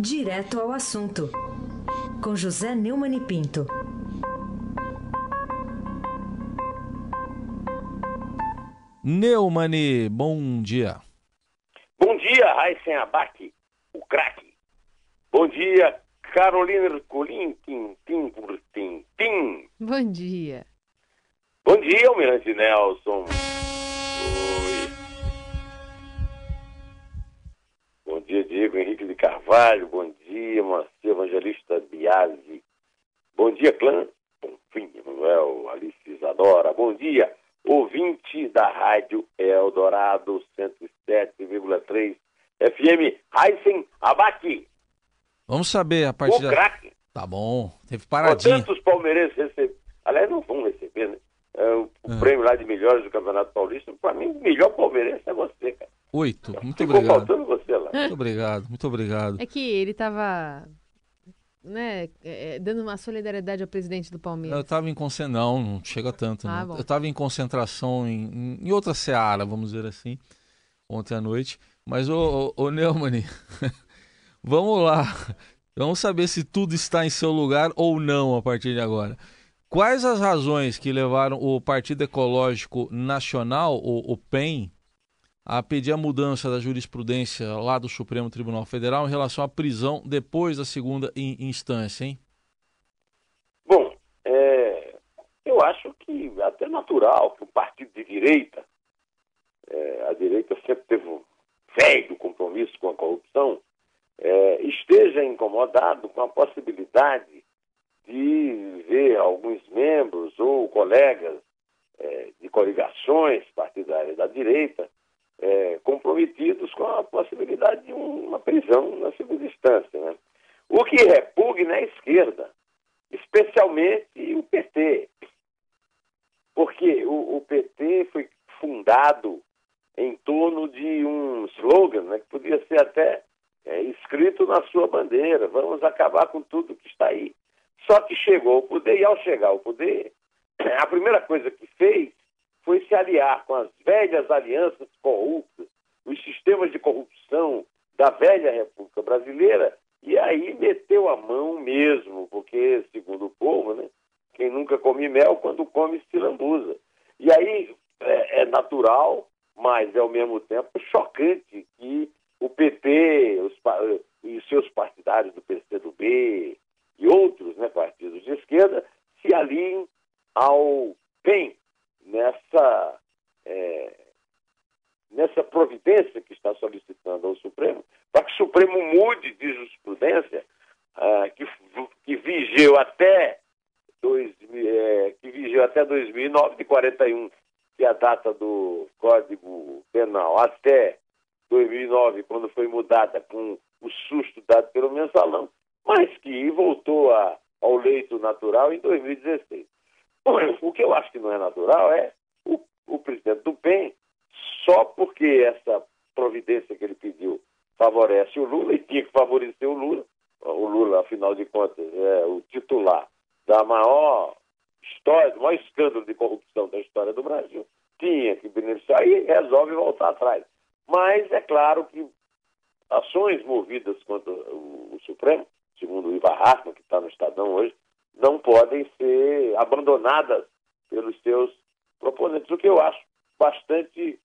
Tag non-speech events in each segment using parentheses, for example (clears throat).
Direto ao assunto, com José Neumann e Pinto. Neumani, bom dia. Bom dia, Raíssen Abac, o craque. Bom dia, Carolina Ercolim, tim, tim, por tim, tim. Bom dia. Bom dia, Almirante Nelson. Oi. Bom dia, Diego Henrique de Carvalho. Bom dia, Marcia Evangelista Biasi. Bom dia, clã. Bonfim, Manuel, Alice Isadora. Bom dia, ouvinte da Rádio Eldorado 107,3 FM. Heisen Abac, Vamos saber a partir da... craque. Tá bom, teve paradinha. Tantos palmeirenses receberam. Aliás, não vão receber, né? É, o o Ah. prêmio lá de melhores do Campeonato Paulista. Pra mim, o melhor palmeirense é você. Oito, muito Ficou obrigado. faltando você lá. Muito obrigado, muito obrigado. É que ele tava, né, é, dando uma solidariedade ao presidente do Eu Palmeiras. tava em concentração, não, não chega tanto. Ah. Eu tava em concentração em, em outra seara, vamos dizer assim, ontem à noite. Mas, ô, ô, ô Neumann, (laughs) vamos lá. Vamos saber se tudo está em seu lugar ou não a partir de agora. Quais as razões que levaram o Partido Ecológico Nacional, o, o PEN, a pedir a mudança da jurisprudência lá do Supremo Tribunal Federal em relação à prisão depois da segunda in- instância, hein? Bom, é, eu acho que é até natural que o partido de direita, é, a direita sempre teve um velho compromisso com a corrupção, é, esteja incomodado com a possibilidade de ver alguns membros ou colegas é, de coligações partidárias da direita é, comprometidos com a possibilidade de uma prisão na segunda instância. Né? O que repugna é a esquerda especialmente o PT. Porque o, o PT foi fundado em torno de um slogan né, que podia ser até é, escrito na sua bandeira: vamos acabar com tudo que está aí. Só que chegou ao poder, e ao chegar ao poder, (clears throat) a primeira coisa que fez foi se aliar com as velhas alianças os sistemas de corrupção da velha República Brasileira, e aí meteu a mão mesmo, porque, segundo o povo, né, quem nunca come mel, quando come se lambuza. E aí é, é natural, mas é ao mesmo tempo chocante que o PT os, e seus partidários do PCdoB e outros né, partidos de esquerda se aliem ao PEN nessa, nessa providência que está solicitando ao Supremo, para que o Supremo mude de jurisprudência ah, que, que vigiu até dois, eh, que vigiu até 2009, de 41, que é a data do Código Penal, até 2009, quando foi mudada com o susto dado pelo mensalão, mas que voltou a, ao leito natural em 2016. O que eu acho que não é natural é o, o presidente do PEN, só porque essa providência que ele pediu favorece o Lula e tinha que favorecer o Lula. O Lula, afinal de contas, é o titular da maior história, do maior escândalo de corrupção da história do Brasil. Tinha que beneficiar e resolve voltar atrás. Mas é claro que ações movidas contra o, Supremo, segundo o Ivar Hartmann, que está no Estadão hoje, não podem ser abandonadas pelos seus proponentes, o que eu acho bastante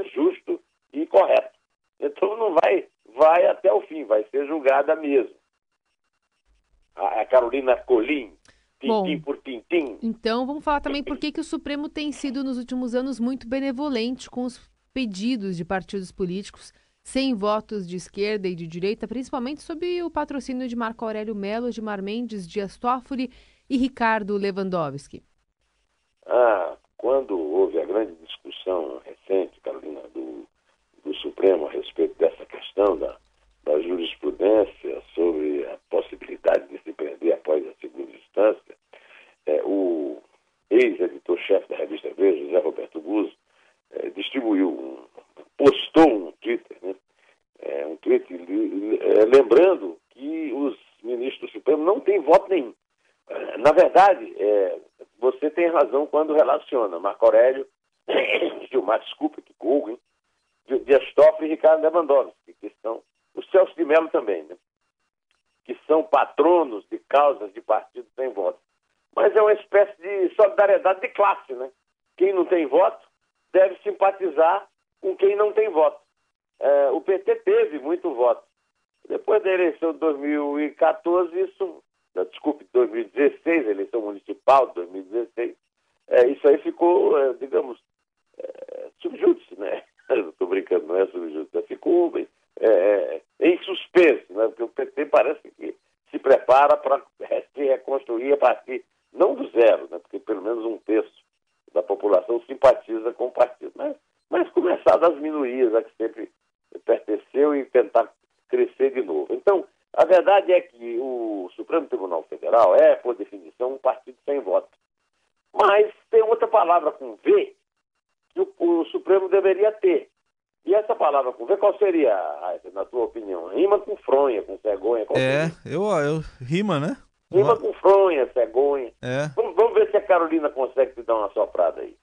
é, justo e correto. Então não vai, vai até o fim, vai ser julgada mesmo. A, a Carolina Colim, Bom. tintim por tintim, Então, vamos falar também (laughs) por que, que o Supremo tem sido, nos últimos anos, muito benevolente com os pedidos de partidos políticos sem votos de esquerda e de direita, principalmente sob o patrocínio de Marco Aurélio Melo, Gilmar Mendes, Dias Toffoli e Ricardo Lewandowski. Quando houve a grande discussão recente, Carolina, do, do Supremo a respeito dessa questão da, da jurisprudência sobre a possibilidade de se prender após a segunda instância, eh, o ex-editor-chefe da revista Veja, José Roberto Guzzo, eh, distribuiu, um, postou um Twitter, né? Eh, um tweet eh, lembrando que os ministros do Supremo não têm voto nenhum. Eh, Na verdade, razão quando relaciona Marco Aurélio, (coughs) Gilmar, desculpa, que corro, hein? Dias Toffoli e Ricardo Lewandowski, que são o Celso de Mello também, né? são patronos de causas de partidos sem voto. Mas é uma espécie de solidariedade de classe, né? Quem não tem voto deve simpatizar com quem não tem voto. É, o PT teve muito voto. Depois da eleição de 2014, isso, desculpe, 2016, a eleição municipal de 2016, é, isso aí ficou, é, digamos, é, subjúdice, né? (laughs) Estou brincando, não é subjúdice, ficou é, é, em suspenso, né? Porque o PT parece que se prepara para se reconstruir a partir, não do zero, né? Porque pelo menos um terço da população simpatiza com o partido, mas, mas começar das minorias a que sempre pertenceu e tentar crescer de novo. Então, a verdade é que o Supremo Tribunal Federal é, por definição, um partido sem voto. Mas tem outra palavra com V que o, o Supremo deveria ter. E essa palavra com V, qual seria, na tua opinião? Rima com fronha, com cegonha? é, eu, eu, rima, né? Rima com fronha, cegonha. É. Vamos, vamos, ver se a Carolina consegue te dar uma soprada aí.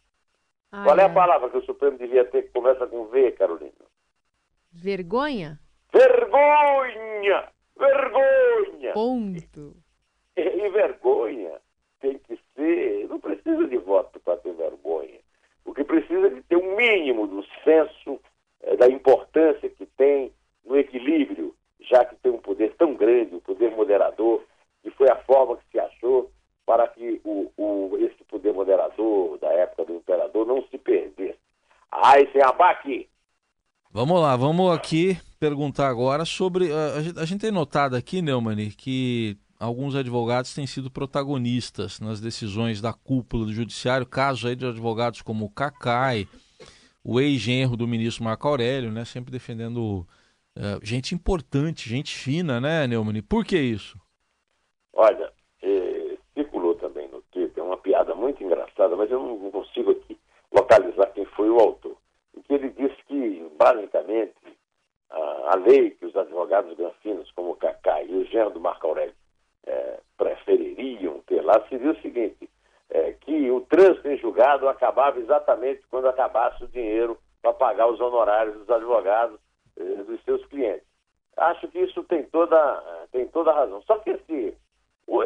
Ah, qual é. é a palavra que o Supremo devia ter que começa com V, Carolina? Vergonha? Vergonha! Vergonha! Ponto. E, e vergonha tem que ser. Não precisa de voto para ter vergonha. O que precisa é de ter um mínimo do senso é, da importância que tem no equilíbrio, já que tem um poder tão grande, o um poder moderador, e foi a forma que se achou para que o, o, esse poder moderador da época do imperador não se perdesse. Ai, sem abaque! Vamos lá, vamos aqui perguntar agora sobre. A, a, gente tem notado aqui, Neumann, que alguns advogados têm sido protagonistas nas decisões da cúpula do judiciário, casos aí de advogados como o Cacai, o ex-genro do ministro Marco Aurélio, né, sempre defendendo uh, gente importante, gente fina, né, Neumann? Por que isso? Olha, eh, circulou também no Twitter uma piada muito engraçada, mas eu não consigo aqui localizar quem foi o autor, em que ele disse que, basicamente, a, lei que os advogados granfinos, como o Cacai e o genro do Marco Aurélio, é, prefeririam ter lá seria o seguinte, é, que o trânsito em julgado acabava exatamente quando acabasse o dinheiro para pagar os honorários dos advogados é, dos seus clientes. Acho que isso tem toda, tem toda a razão. Só que esse,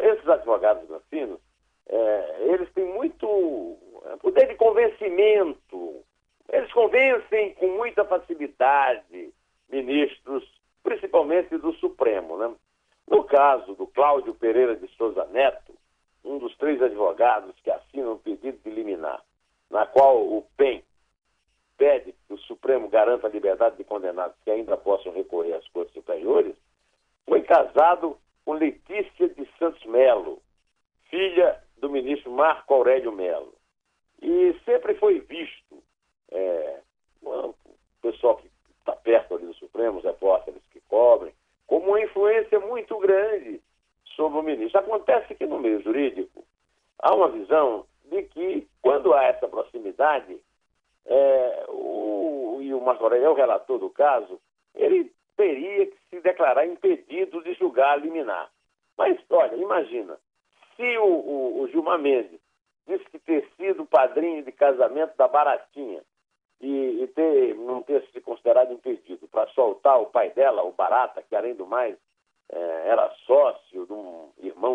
esses advogados granfinos, é, eles têm muito é, poder de convencimento. Eles convencem com muita facilidade ministros, principalmente do Supremo. Né? No caso do Cláudio Pereira de Souza Neto, um dos três advogados que assinam o pedido de liminar, na qual o PEN pede que o Supremo garanta a liberdade de condenados que ainda possam recorrer às cortes superiores, foi casado com Letícia de Santos Melo, filha do ministro Marco Aurélio Melo. E sempre foi visto, é, o pessoal que está perto ali do Supremo, os repórteres que cobrem, como uma influência muito grande sobre o ministro. Acontece que no meio jurídico há uma visão de que, quando há essa proximidade, é, o, e o Marco é o relator do caso, ele teria que se declarar impedido de julgar a liminar. Mas, olha, imagina, se o, o, o Gilmar Mendes disse que ter sido padrinho de casamento da Baratinha e, e ter, não ter se considerado impedido para soltar o pai dela, o Barata, que além do mais é, era sócio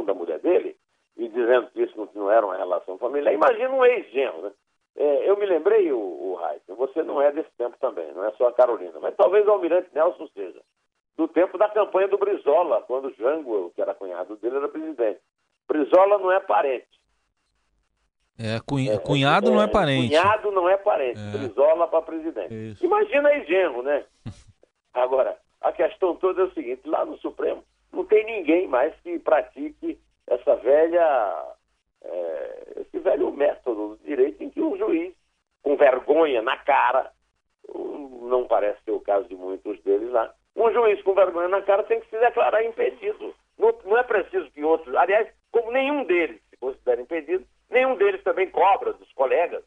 da mulher dele, e dizendo que isso não, era uma relação familiar. Imagina um ex-genro, né? É, eu me lembrei, o, o Heisen, você não é desse tempo também, não é só a Carolina, mas talvez o Almirante Nelson seja. Do tempo da campanha do Brizola, quando o Jango, que era cunhado dele, era presidente. Brizola não é parente. É, cunha, é, cunhado é, não é parente. Cunhado não é parente. É. Brizola para presidente. Isso. Imagina aí genro, né? (laughs) Agora, a questão toda é o seguinte: lá no Supremo não tem ninguém mais que pratique essa velha, é, esse velho método do direito em que um juiz, com vergonha na cara, não parece ser o caso de muitos deles lá, um juiz com vergonha na cara tem que se declarar impedido. Não, não é preciso que outros, aliás, como nenhum deles se considera impedido, nenhum deles também cobra dos colegas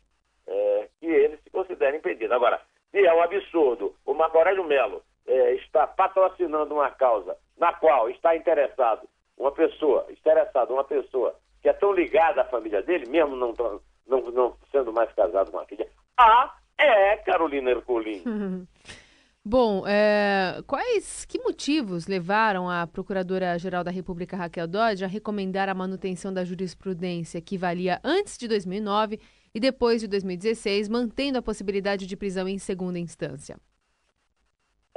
é, que eles se considerem impedidos. Agora, se é um absurdo o Marco Aurélio Melo é, está patrocinando uma causa na qual está interessado uma pessoa, interessado uma pessoa que é tão ligada à família dele, mesmo não, não, não sendo mais casado com a filha, ah, é Carolina Ercolim. (laughs) Bom, é, quais que motivos levaram a Procuradora-Geral da República Raquel Dodge a recomendar a manutenção da jurisprudência que valia antes de 2009 e depois de 2016, mantendo a possibilidade de prisão em segunda instância?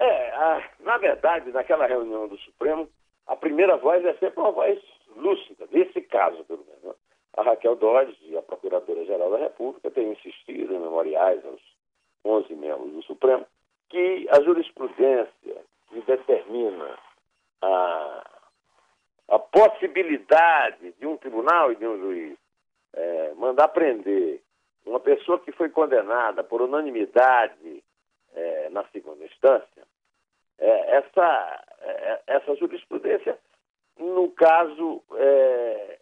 É, a, na verdade, naquela reunião do Supremo, a primeira voz é sempre uma voz lúcida, nesse caso, pelo menos. Né? A Raquel Dodge, a Procuradora-Geral da República, tem insistido em memoriais aos 11 membros do Supremo que a jurisprudência que determina a, a possibilidade de um tribunal e de um juiz é, mandar prender uma pessoa que foi condenada por unanimidade é, na segunda instância, essa, é, essa jurisprudência, no caso é,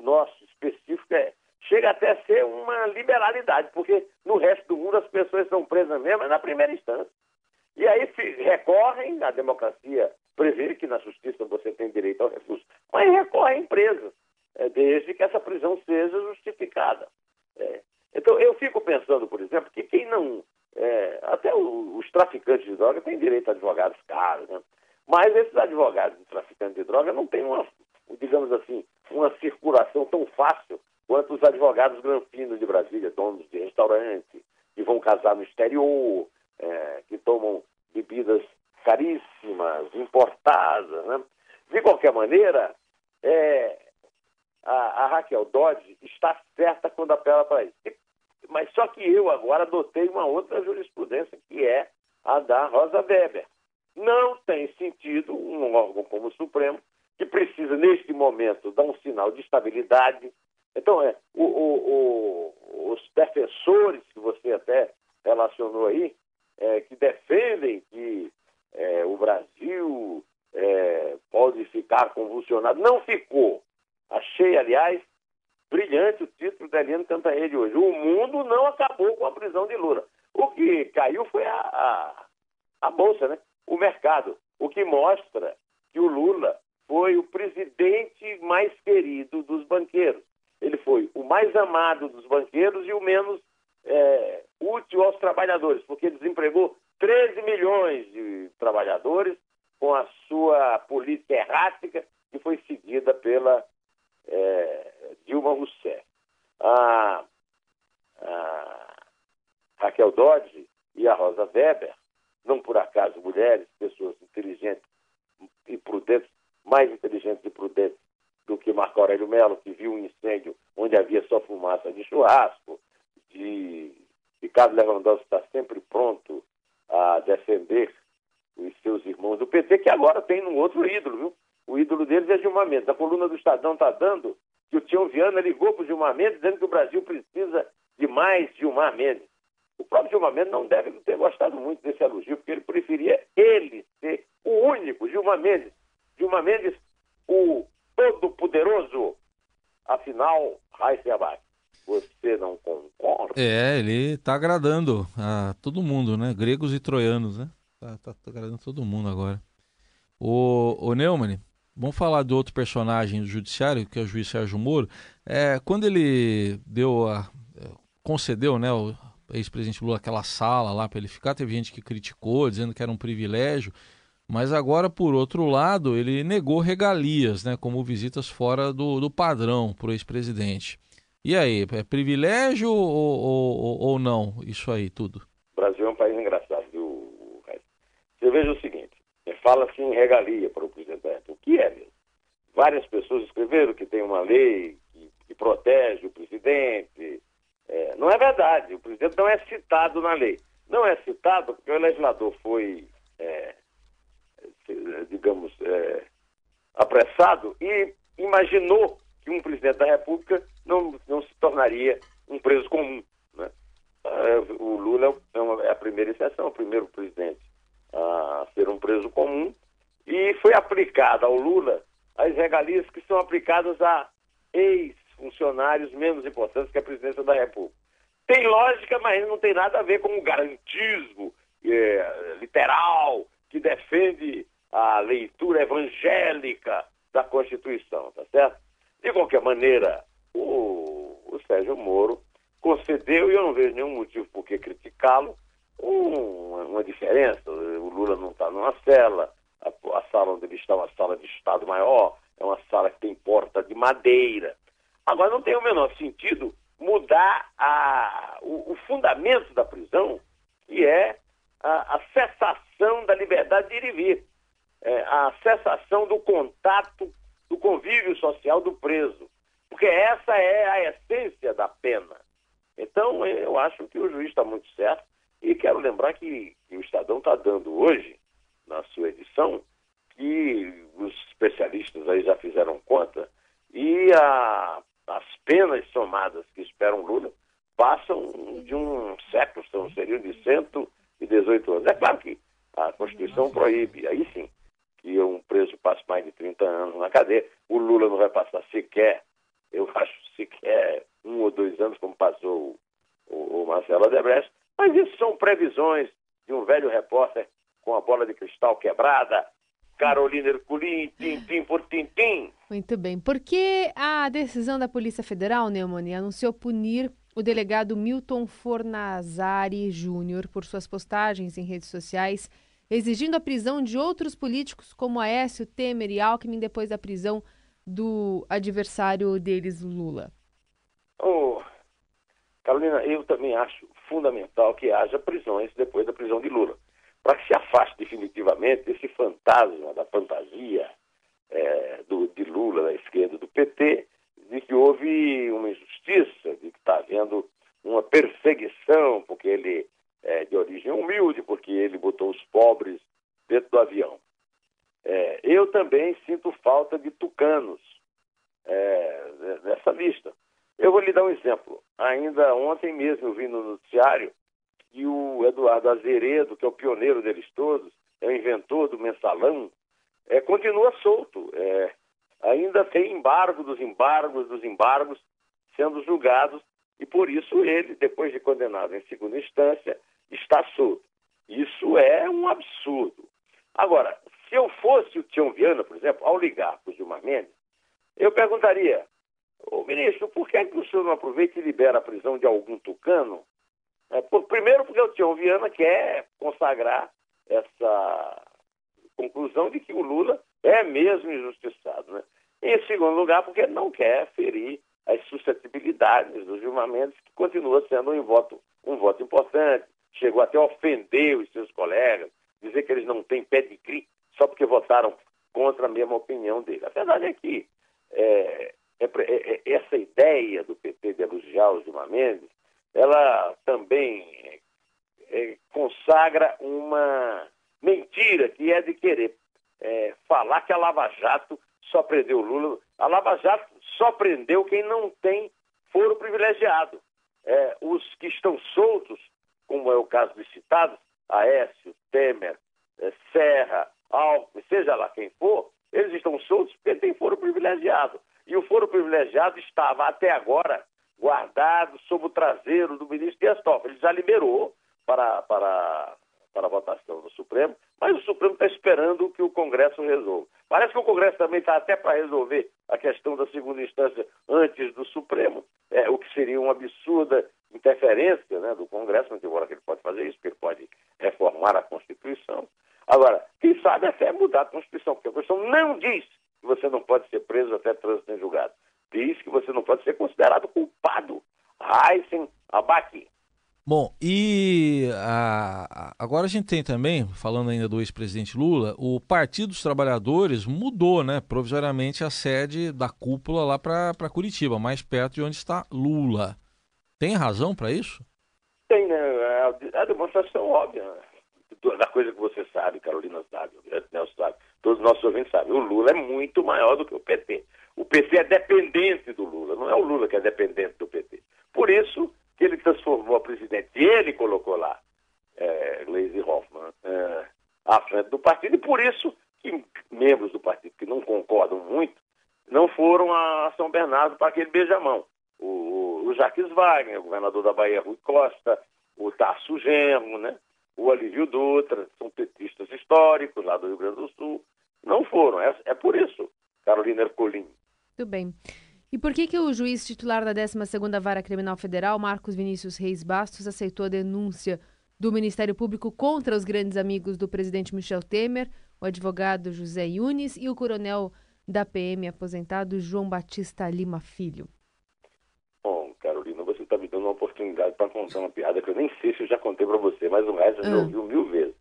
nosso específico, é, chega até a ser uma liberalidade, porque no resto do mundo as pessoas são presas mesmo é na primeira instância. E aí recorrem, a democracia prevê que na justiça você tem direito ao recurso, mas recorrem presas, é, desde que essa prisão seja justificada. É. Então eu fico pensando, por exemplo, que quem não. É, até os traficantes de droga têm direito a advogados caros, né? mas esses advogados de traficantes de droga não têm uma, digamos assim, uma circulação tão fácil quanto os advogados granfinos de Brasília, donos de restaurante, que vão casar no exterior, é, que tomam bebidas caríssimas, importadas. Né? De qualquer maneira, é, a, a, Raquel Dodge está certa quando apela para isso. Mas só que eu agora adotei uma outra jurisprudência, que é a da Rosa Weber. Não tem sentido um órgão como o Supremo, que precisa, neste momento, dar um sinal de estabilidade, então, é, o, o, o, os defensores que você até relacionou aí, é, que defendem que é, o Brasil é, pode ficar convulsionado, não ficou. Achei, aliás, brilhante o título da Eliane Cantanhede hoje. O mundo não acabou com a prisão de Lula. O que caiu foi a, a, a Bolsa, né? o mercado. O que mostra que o Lula foi o presidente mais querido dos banqueiros ele foi o mais amado dos banqueiros e o menos é, útil aos trabalhadores, porque desempregou 13 milhões de trabalhadores com a sua política errática que foi seguida pela é, Dilma Rousseff. A, a Raquel Dodge e a Rosa Weber, não por acaso mulheres, pessoas inteligentes e prudentes, mais inteligentes e prudentes do que Marco Aurélio Melo, que viu um incêndio onde havia só fumaça de churrasco, de Ricardo Lewandowski está sempre pronto a defender os seus irmãos do PT, que agora tem um outro ídolo, viu? O ídolo deles é Gilmar Mendes. A coluna do Estadão está dando que o Tião Viana ligou para o Gilmar Mendes dizendo que o Brasil precisa de mais Gilmar Mendes. Próprio Gilmar Mendes não deve ter gostado muito desse elogio, porque ele preferia ele ser o único, Gilmar Mendes. Gilmar Mendes, o todo-poderoso. Afinal, Heisenberg, você não concorda? É, ele está agradando a todo mundo, né? Gregos e troianos, né? Tá, tá, tá agradando todo mundo agora. O, o Neumann, vamos falar do outro personagem do judiciário, que é o juiz Sérgio Moro. É, quando ele deu a, concedeu, né, ex-presidente Lula aquela sala lá para ele ficar, teve gente que criticou, dizendo que era um privilégio. Mas agora, por outro lado, ele negou regalias, né, como visitas fora do, do padrão para o ex-presidente. E aí, é privilégio ou, ou, ou, não, isso aí tudo? O Brasil é um país engraçado, viu, Você veja o seguinte, fala-se em regalia para o presidente da República. O que é mesmo? Várias pessoas escreveram que tem uma lei que, que protege o presidente. É, não é verdade, o presidente não é citado na lei. Não é citado porque o legislador foi... É, digamos, é, apressado e imaginou que um presidente da República não, não se tornaria um preso comum. Né? É, o Lula é, é a primeira exceção, o primeiro presidente a ser um preso comum, e foi aplicada ao Lula as regalias que são aplicadas a ex-funcionários menos importantes que a presidência da República. Tem lógica, mas não tem nada a ver com o garantismo é, literal que defende a leitura evangélica da Constituição, tá certo? De qualquer maneira, o, o Sérgio Moro concedeu, e eu não vejo nenhum motivo por que criticá-lo, um, uma diferença. O Lula não está numa cela, a, a, sala onde ele está é uma sala de Estado maior, é uma sala que tem porta de madeira. Agora, não tem o menor sentido mudar a, o, o fundamento da prisão, que é a, a, cessação da liberdade de ir e vir, é, a cessação do contato, do convívio social do preso. Porque essa é a essência da pena. Então, eu acho que o juiz está muito certo. E quero lembrar que, que o Estadão está dando hoje, na sua edição, que os especialistas aí já fizeram conta e a, as penas somadas que esperam Lula passam de um século, são, seriam de 118 anos. É claro que a Constituição proíbe, aí sim, que um preso passe mais de 30 anos na cadeia. O Lula não vai passar sequer, eu (laughs) acho, sequer um ou dois anos, como passou o, o Marcelo Adebrecht, mas isso são previsões de um velho repórter com a bola de cristal quebrada, Carolina Herculin, tintim por tintim. Muito bem. Por que a decisão da Polícia Federal, Neumani, anunciou punir o delegado Milton Fornazari Júnior por suas postagens em redes sociais, exigindo a prisão de outros políticos como Aécio, Temer e Alckmin depois da prisão do adversário deles, Lula? Oh, Carolina, eu também acho fundamental que haja prisões depois da prisão de Lula para que se afaste definitivamente esse fantasma da fantasia é, do, de Lula, da esquerda do PT, de que houve uma injustiça, de que está havendo uma perseguição, porque ele é de origem humilde, porque ele botou os pobres dentro do avião. É, eu também sinto falta de tucanos é, nessa lista. Eu vou lhe dar um exemplo. Ainda ontem mesmo eu vi no noticiário e o Eduardo Azeredo, que é o pioneiro deles todos, é o inventor do mensalão, é, continua solto. É, ainda tem embargo dos embargos dos embargos sendo julgados e por isso ele, depois de condenado em segunda instância, está solto. Isso é um absurdo. Agora, se eu fosse o Tião Viana, por exemplo, ao ligar para o Gilmar Mendes, eu perguntaria, ô ministro, por que, é que o senhor não aproveita e libera a prisão de algum tucano é, por, primeiro, porque o Tião Viana quer consagrar essa conclusão de que o Lula é mesmo injustiçado. Né? E, em segundo lugar, porque não quer ferir as suscetibilidades do Gilmar Mendes, que continua sendo um voto, um voto importante. Chegou até a ofender os seus colegas, dizer que eles não têm pedigree só porque votaram contra a mesma opinião dele. A verdade é que é, é, é, é essa ideia do PT de elogiar o Gilmar Mendes ela também é, consagra uma mentira que é de querer é, falar que a Lava Jato só prendeu Lula. A Lava Jato só prendeu quem não tem foro privilegiado. É, os que estão soltos, como é o caso dos citados, Aécio, Temer, é, Serra, Alckmin, seja lá quem for, eles estão soltos porque têm foro privilegiado. E o foro privilegiado estava até agora guardado sob o traseiro do ministro Dias Toffoli. Ele já liberou para, para, para a votação no Supremo, mas o Supremo está esperando que o Congresso resolva. Parece que o Congresso também está até para resolver a questão da segunda instância antes do Supremo, é, o que seria uma absurda interferência né, do Congresso, mas embora que ele pode fazer isso, porque ele pode reformar a Constituição. Agora, quem sabe até mudar a Constituição, porque a Constituição não diz que você não pode ser preso até trânsito em julgado diz que você não pode ser considerado culpado. Heisen Abaki. Bom, e a, agora a gente tem também, falando ainda do ex-presidente Lula, o Partido dos Trabalhadores mudou, né, provisoriamente a sede da cúpula lá para Curitiba, mais perto de onde está Lula. Tem razão para isso? Tem, né? É a demonstração óbvia né? da coisa que você sabe, Carolina sabe, o Nelson sabe, todos os nossos ouvintes sabem. O Lula é muito maior do que o PT. O PT é dependente do Lula, não é o Lula que é dependente do PT. Por isso que ele transformou a presidente, ele colocou lá é, Gleisi Hoffmann é, à frente do partido, e por isso que membros do partido que não concordam muito não foram a São Bernardo para aquele beijamão. O, o Wagner, o governador da Bahia, Rui Costa, o Tarso Genro, né? o Alívio Dutra, são petistas históricos lá do Rio Grande do Sul, não foram. É, é por isso, Carolina Ercolim. Muito bem. E por que, que o juiz titular da 12ª Vara Criminal Federal, Marcos Vinícius Reis Bastos, aceitou a denúncia do Ministério Público contra os grandes amigos do presidente Michel Temer, o advogado José Yunes e o coronel da PM aposentado João Batista Lima Filho. Bom, Carolina, você está me dando uma oportunidade para contar uma piada que eu nem sei se eu já contei para você, mas o resto já Ah. ouviu mil vezes.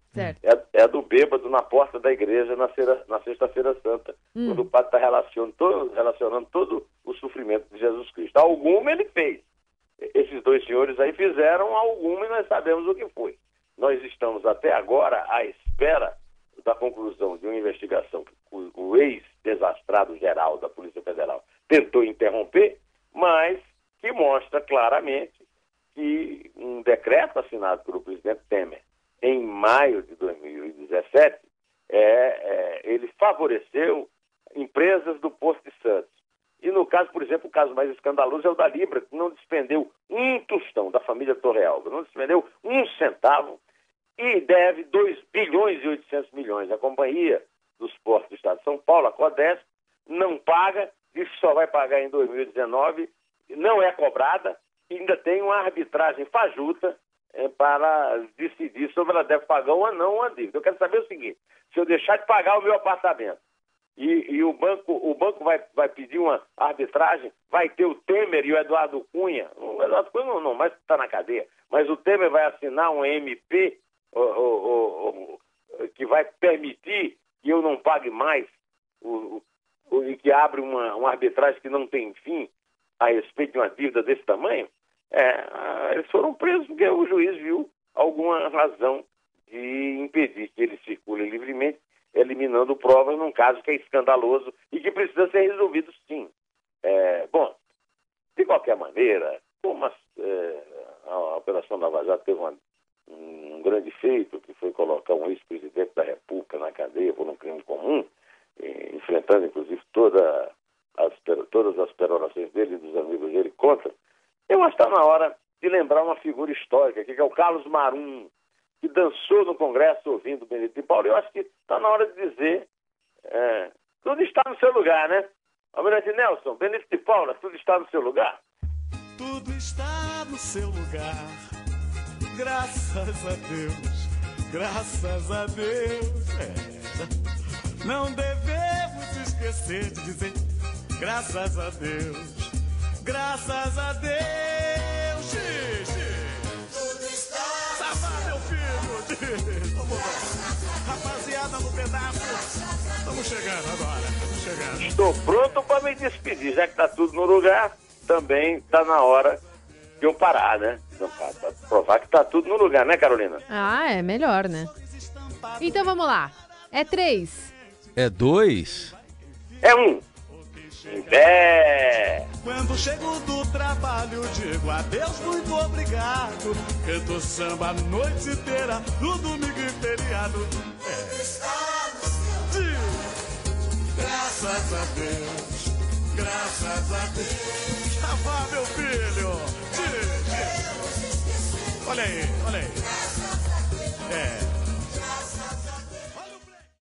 É, é do bêbado na porta da igreja na, na Sexta-feira Santa, Hum. quando o padre está relacionando todo, relacionando todo o sofrimento de Jesus Cristo. Alguma ele fez. Esses dois senhores aí fizeram alguma e nós sabemos o que foi. Nós estamos até agora à espera da conclusão de uma investigação que o, o ex-desastrado geral da Polícia Federal tentou interromper, mas que mostra claramente que um decreto assinado pelo presidente Temer em maio de 2017, é, é, ele favoreceu empresas do Porto de Santos. E no caso, por exemplo, o caso mais escandaloso é o da Libra, que não despendeu um tostão da família Torrealba, não despendeu um centavo e deve 2 bilhões e 800 milhões. A Companhia dos Portos do Estado de São Paulo, a CODESP, não paga, que só vai pagar em 2019, não é cobrada, ainda tem uma arbitragem fajuta eh, para decidir sobre ela deve pagar ou não uma dívida. Eu quero saber o seguinte, se eu deixar de pagar o meu apartamento e, e o banco, o banco vai, vai pedir uma arbitragem, vai ter o Temer e o Eduardo Cunha, o Eduardo Cunha não, não mais está na cadeia, mas o Temer vai assinar um MP o- o- o- que vai permitir que eu não pague mais e que abre uma, uma arbitragem que não tem fim a respeito de uma dívida desse tamanho, é, ah, eles foram presos porque o juiz viu alguma razão de impedir que eles circulem livremente, eliminando provas num caso que é escandaloso e que precisa ser resolvido sim. É, bom, de qualquer maneira, como as, é, a Operação Lava Jato teve uma- um grande feito, que foi colocar um ex-presidente da República na cadeia por um crime comum, enfrentando inclusive toda as, todas as perorações dele e dos amigos dele contra, eu acho que está na hora de lembrar uma figura histórica, que é o Carlos Marum, que dançou no Congresso ouvindo Benedito de Paulo. Eu acho que está na hora de dizer, é, tudo está no seu lugar, né? Almirante Nelson, Benedito de Paula, tudo está no seu lugar. Tudo está no seu lugar. Graças a Deus, graças a Deus. É. Não devemos esquecer de dizer graças a Deus, graças a Deus. Xixi. Safá, meu filho. Vamos lá. Rapaziada no pedaço. Estamos chegando agora. Estamos chegando. Estou pronto para me despedir, já que está tudo no lugar, também está na hora de eu parar, né? Então, para provar que está tudo no lugar, né, Carolina? Ah, é melhor, né? Então vamos lá. É três. É dois? É um. Em. Quando chego do trabalho, digo adeus, muito obrigado. Canto samba a noite inteira, no domingo e feriado. É. Diz, Graças a Deus, graças a Deus. Ah, vá, meu filho. Olha aí, olha aí. É.